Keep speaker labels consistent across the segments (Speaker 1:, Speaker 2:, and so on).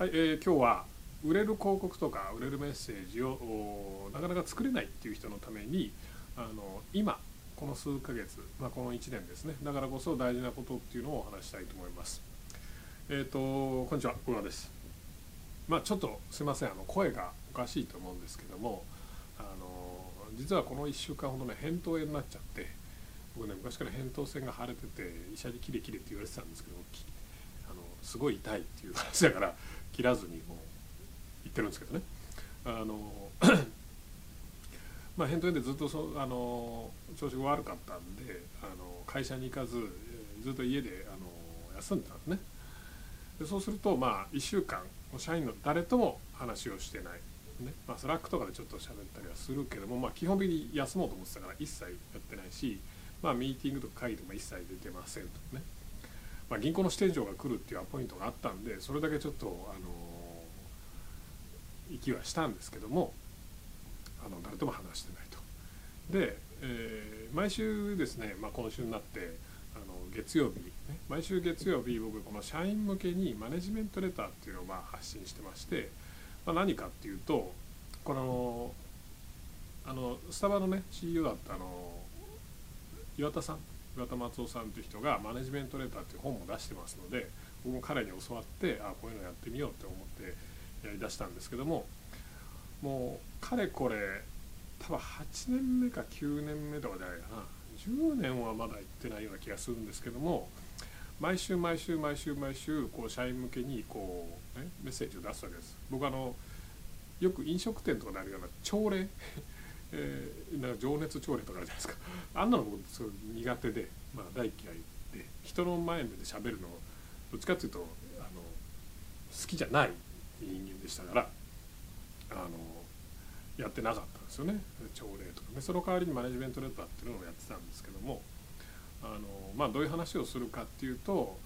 Speaker 1: はい、えー、今日は売れる広告とか売れるメッセージをなかなか作れないっていう人のためにあの今この数ヶ月、まあ、この1年ですねだからこそ大事なことっていうのをお話したいと思います。えっ、ー、とこんにちは小川です。まあちょっとすいませんあの声がおかしいと思うんですけどもあの実はこの1週間ほどね扁桃炎になっちゃって僕ね昔から扁桃腺が腫れてて医者にキレキレって言われてたんですけどすごい痛いっていう話だから切らずにもう言ってるんですけどね。あの まあ扁桃炎でずっとそあの調子が悪かったんであの会社に行かずずっと家であの休んでたんですね。でそうするとまあ1週間社員の誰とも話をしてない、ねまあ、 Slack とかでちょっと喋ったりはするけども、まあ、基本的に休もうと思ってたから一切やってないし、まあ、ミーティングとか会議とか一切出てませんと。ね。まあ、銀行の支店長が来るっていうアポイントがあったんでそれだけちょっとあの息はしたんですけどもあの誰とも話してないと。で、えー、毎週ですね、まあ、今週になってあの月曜日、ね、毎週月曜日僕この社員向けにマネジメントレターっていうのをまあ発信してまして、まあ、何かっていうとこのあのスタバのね CEO だったあの岩田さん岩田松夫さんという人がマネジメントレターっていう本も出してますので僕も彼に教わってあこういうのやってみようって思ってやりだしたんですけどももうかれこれ多分8年目か9年目とかじゃないかな10年はまだ行ってないような気がするんですけども毎週毎週毎週毎週こう社員向けにこう、ね、メッセージを出すわけです。僕あのよく飲食店とかであるような朝礼えー、なんか情熱朝礼とかあるじゃないですか。あんなの僕すごい苦手で、まあ、大嫌いで人の前で喋るのどっちかっていうとあの好きじゃない人間でしたからあのやってなかったんですよね。朝礼とかね。その代わりにマネジメントレターっていうのをやってたんですけどもあの、まあ、どういう話をするかっていうと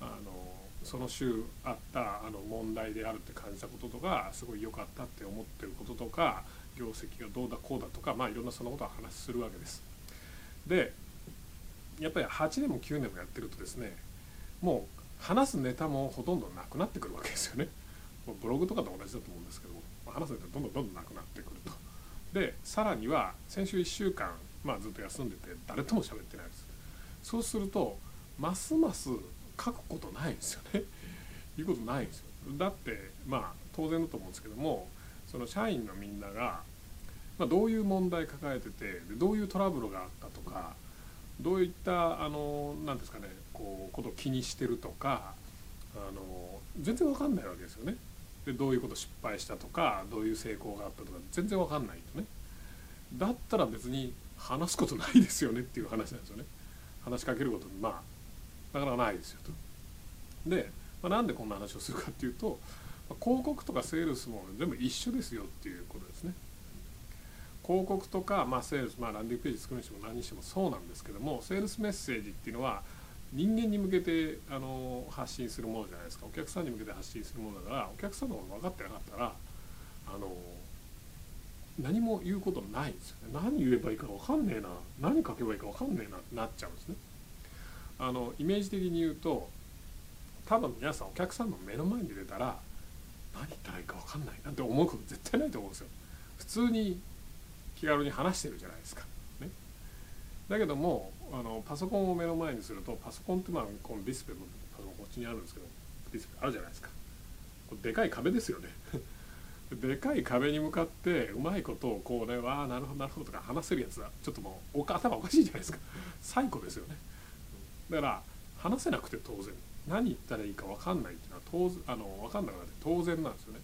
Speaker 1: あのその週あったあの問題であるって感じたこととかすごい良かったって思ってることとか業績がどうだこうだとかまあいろんなそのことを話するわけです。でやっぱり8年も9年もやってるとですねもう話すネタもほとんどなくなってくるわけですよね。ブログとかと同じだと思うんですけども話すネタどんどんどんどんなくなってくると。でさらには先週1週間、まあ、ずっと休んでて誰とも喋ってないです。そうするとますます書くことないんですよね。言うことないんですよ。だってまあ当然だと思うんですけどもその社員のみんなが、まあ、どういう問題抱えててどういうトラブルがあったとかどういったあの何ですかねこうことを気にしてるとかあの全然わかんないわけですよね。でどういうこと失敗したとかどういう成功があったとか全然わかんないとね。だったら別に話すことないですよねっていう話なんですよね。話しかけることまあなかなかないですよと。で、まあ、なんでこんな話をするかっていうと広告とかセールスも全部一緒ですよっていうことですね。広告とか、まあ、セールス、まあ、ランディングページ作るにしても何にしてもそうなんですけどもセールスメッセージっていうのは人間に向けてあの発信するものじゃないですか。お客さんに向けて発信するものだからお客さんのこと分かってなかったらあの何も言うことないんですよね。何言えばいいか分かんねえな。何書けばいいか分かんねえな。ってなっちゃうんですね。あのイメージ的に言うと多分皆さんお客さんの目の前に出たら何言ったらいいか分かんないなんて思うこと絶対ないと思うんですよ。普通に気軽に話してるじゃないですか、ね、だけどもあのパソコンを目の前にするとパソコンってまあこのディスプレイもパソコンこっちにあるんですけどディスプレイあるじゃないですか。これでかい壁ですよね。でかい壁に向かってうまいことをこうねわあなるほどなるほどとか話せるやつはちょっともう頭おかしいじゃないですか。最高ですよね。だから話せなくて当然。何言ったらいいか分かんないっていうのは当然あの分かんなくなって当然なんですよね。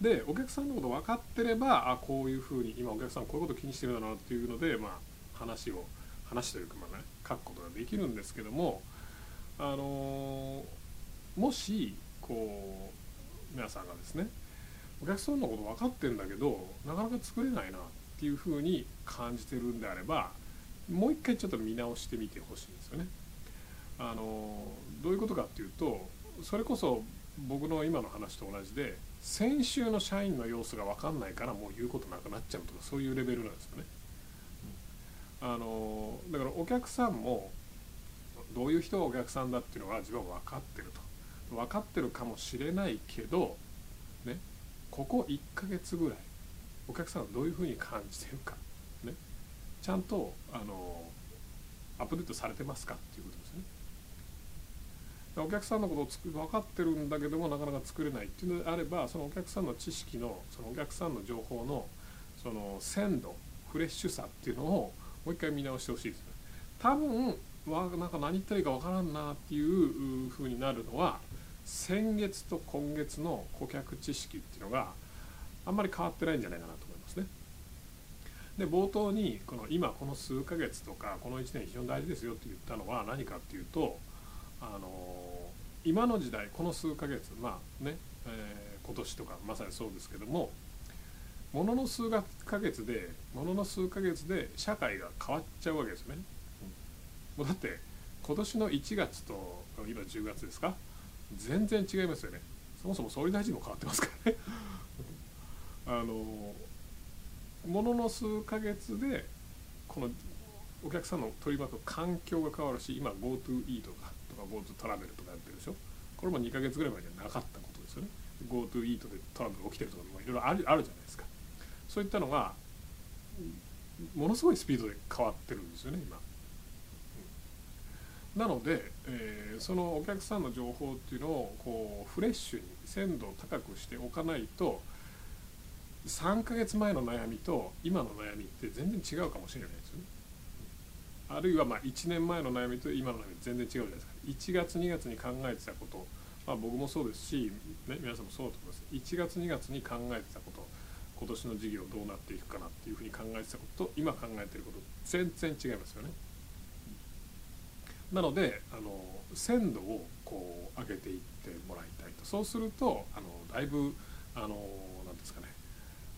Speaker 1: でお客さんのこと分かってればあこういうふうに今お客さんこういうこと気にしてるんだなっていうので、まあ、話を話というかまあね書くことができるんですけどもあのもしこう皆さんがですねお客さんのこと分かってんだけどなかなか作れないなっていうふうに感じてるんであればもう一回ちょっと見直してみてほしいんですよね。あのどういうことかっていうとそれこそ僕の今の話と同じで先週の社員の様子が分かんないからもう言うことなくなっちゃうとかそういうレベルなんですよね。あのだからお客さんもどういう人がお客さんだっていうのは自分は分かってると。分かってるかもしれないけどねここ1ヶ月ぐらいお客さんがどういうふうに感じてるかねちゃんとあのアップデートされてますかっていうことですね。お客さんのことをつく分かってるんだけどもなかなか作れないっていうのであればそのお客さんの知識のそのお客さんの情報のその鮮度フレッシュさっていうのをもう一回見直してほしいですね。多分わなんか何言ったらいいか分からんなっていうふうになるのは先月と今月の顧客知識っていうのがあんまり変わってないんじゃないかなと思いますね。で冒頭にこの今この数ヶ月とかこの1年非常に大事ですよって言ったのは何かっていうとあの今の時代この数ヶ月まあね、えー、今年とかまさにそうですけどもものの数ヶ月でものの数ヶ月で社会が変わっちゃうわけですよね。もうだって今年の1月と今10月ですか？全然違いますよね。そもそも総理大臣も変わってますからね。あのものの数ヶ月でこのお客さんの取り巻く環境が変わるし今 GoTo イートとか GoTo トラベルとかやってるでしょこれも2ヶ月ぐらい前にはなかったことですよね GoTo イートでトラブル起きてるとかもいろいろあるじゃないですかそういったのがものすごいスピードで変わってるんですよね今。なので、えー、そのお客さんの情報っていうのをこうフレッシュに鮮度を高くしておかないと3ヶ月前の悩みと今の悩みって全然違うかもしれないですよね。あるいはまあ1年前の悩みと今の悩み全然違うじゃないですか。1月2月に考えてたこと、まあ、僕もそうですし、ね、皆さんもそうだと思います。1月2月に考えてたこと今年の事業どうなっていくかなっていうふうに考えてたことと今考えてること全然違いますよね。なのであの鮮度をこう上げていってもらいたいとそうするとあのだいぶあの何ですかね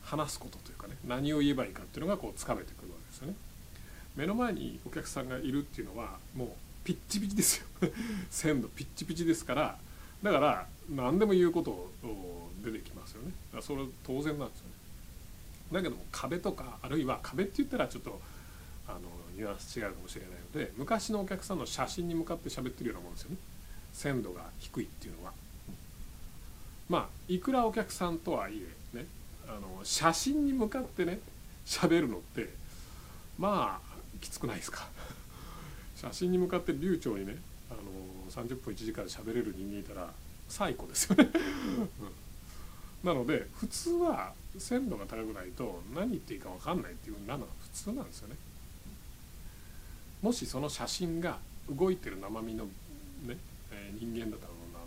Speaker 1: 話すことというかね何を言えばいいかっていうのがこうつかめてくるわけですよね。目の前にお客さんがいるっていうのはもうピッチピチですよ。鮮度ピッチピチですからだから何でも言うことを出てきますよね。だからそれは当然なんですよね。だけども壁とかあるいは壁って言ったらちょっとあのニュアンス違うかもしれないので昔のお客さんの写真に向かって喋ってるようなもんですよね。鮮度が低いっていうのは、まあいくらお客さんとはいえねあの写真に向かってね喋るのってまあきつくないですか？写真に向かって流暢にねあの30分1時間喋れる人間いたら最高ですよね。うん、なので普通は鮮度が高くないと何言っていいか分かんないっていうふうになるのが普通なんですよね。もしその写真が動いてる生身のね、えー、人間だったらあの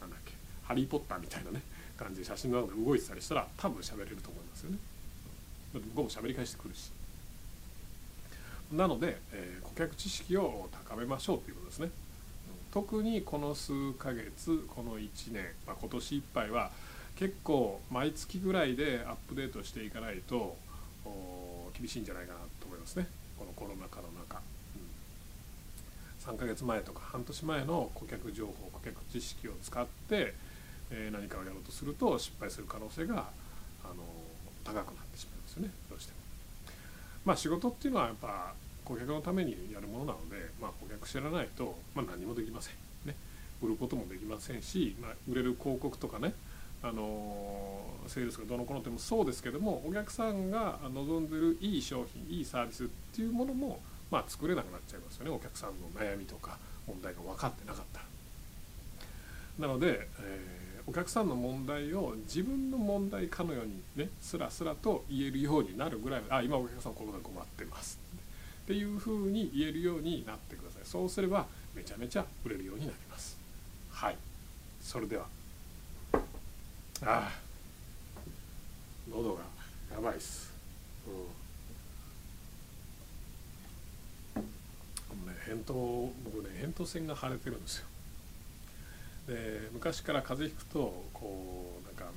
Speaker 1: なんだっけハリー・ポッターみたいなね感じで写真の中で動いてたりしたら多分喋れると思いますよね。だって向こうも喋り返してくるし。なので、えー、顧客知識を高めましょうということですね。特にこの数ヶ月この1年、まあ、今年いっぱいは結構毎月ぐらいでアップデートしていかないと厳しいんじゃないかなと思いますね。このコロナ禍の中、うん、3ヶ月前とか半年前の顧客情報顧客知識を使って、えー、何かをやろうとすると失敗する可能性があの高くなってしまいますよね。どうしても。まあ仕事っていうのはやっぱ顧客のためにやるものなので、まあ、顧客知らないと、まあ、何もできません、ね、売ることもできませんし、まあ、売れる広告とかねあのセールスがどのこのでもそうですけどもお客さんが望んでるいい商品いいサービスっていうものも、まあ、作れなくなっちゃいますよね。お客さんの悩みとか問題が分かってなかったら。なので、えーお客さんの問題を自分の問題かのようにねスラスラと言えるようになるぐらいあ今お客さんこういうこと困ってます。っていうふうに言えるようになってください。そうすればめちゃめちゃ売れるようになります。はい。それでは。ああ。喉がやばいっす。うん。ね扁桃僕ね扁桃腺が腫れてるんですよ。で昔から風邪ひくとこうなんか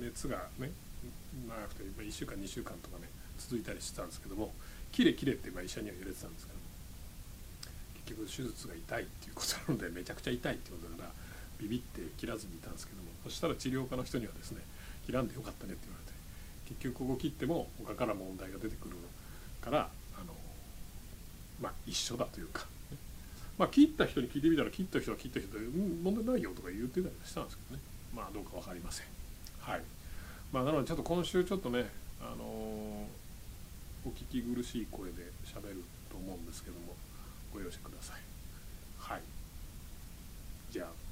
Speaker 1: 熱がね長くて1週間2週間とかね続いたりしてたんですけども「きれきれ」ってま医者には言われてたんですけども結局手術が痛いっていうことなのでめちゃくちゃ痛いってことだからビビって切らずにいたんですけどもそしたら治療科の人にはですね「切らんでよかったね」って言われて結局ここ切っても他から問題が出てくるからあのまあ一緒だというか、まあ、切った人に聞いてみたら切った人は切った人で、うん、問題ないよとか言ってたりしたんですけどね。まあどうか分かりません。はい。まあなのでちょっと今週ちょっとねあのー、お聞き苦しい声で喋ると思うんですけどもご容赦ください。はい。じゃあ